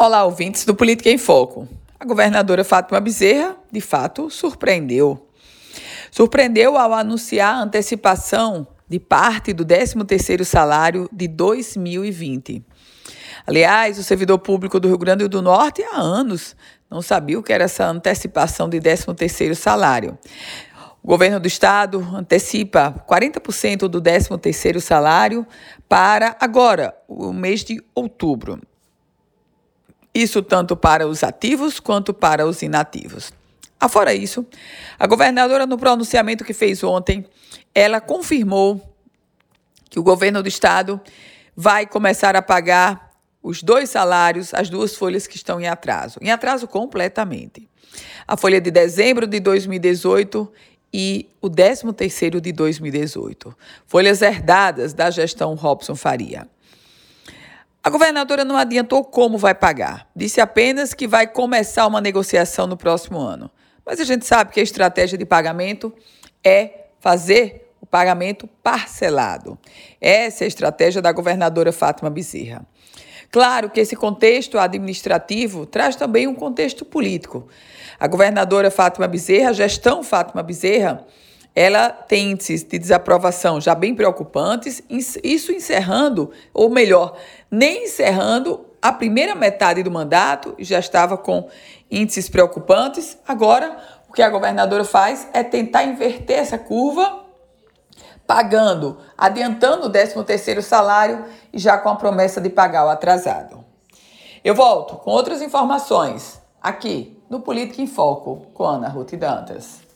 Olá, ouvintes do Política em Foco. A governadora Fátima Bezerra, de fato, surpreendeu. Surpreendeu ao anunciar a antecipação de parte do 13º salário de 2020. Aliás, o servidor público do Rio Grande do Norte há anos não sabia o que era essa antecipação de 13º salário. O governo do estado antecipa 40% do 13º salário para agora, o mês de outubro. Isso tanto para os ativos quanto para os inativos. Afora isso, a governadora, no pronunciamento que fez ontem, ela confirmou que o governo do estado vai começar a pagar os dois salários, as duas folhas que estão em atraso, em atraso completamente. A folha de dezembro de 2018 e o 13º de 2018, folhas herdadas da gestão Robson Faria. A governadora não adiantou como vai pagar. Disse apenas que vai começar uma negociação no próximo ano. Mas a gente sabe que a estratégia de pagamento é fazer o pagamento parcelado. Essa é a estratégia da governadora Fátima Bezerra. Claro que esse contexto administrativo traz também um contexto político. A governadora Fátima Bezerra, a gestão Fátima Bezerra, ela tem índices de desaprovação já bem preocupantes, isso encerrando, ou melhor, nem encerrando a primeira metade do mandato, já estava com índices preocupantes. Agora, o que a governadora faz é tentar inverter essa curva, pagando, adiantando o 13º salário e já com a promessa de pagar o atrasado. Eu volto com outras informações aqui no Política em Foco com Ana Ruth Dantas.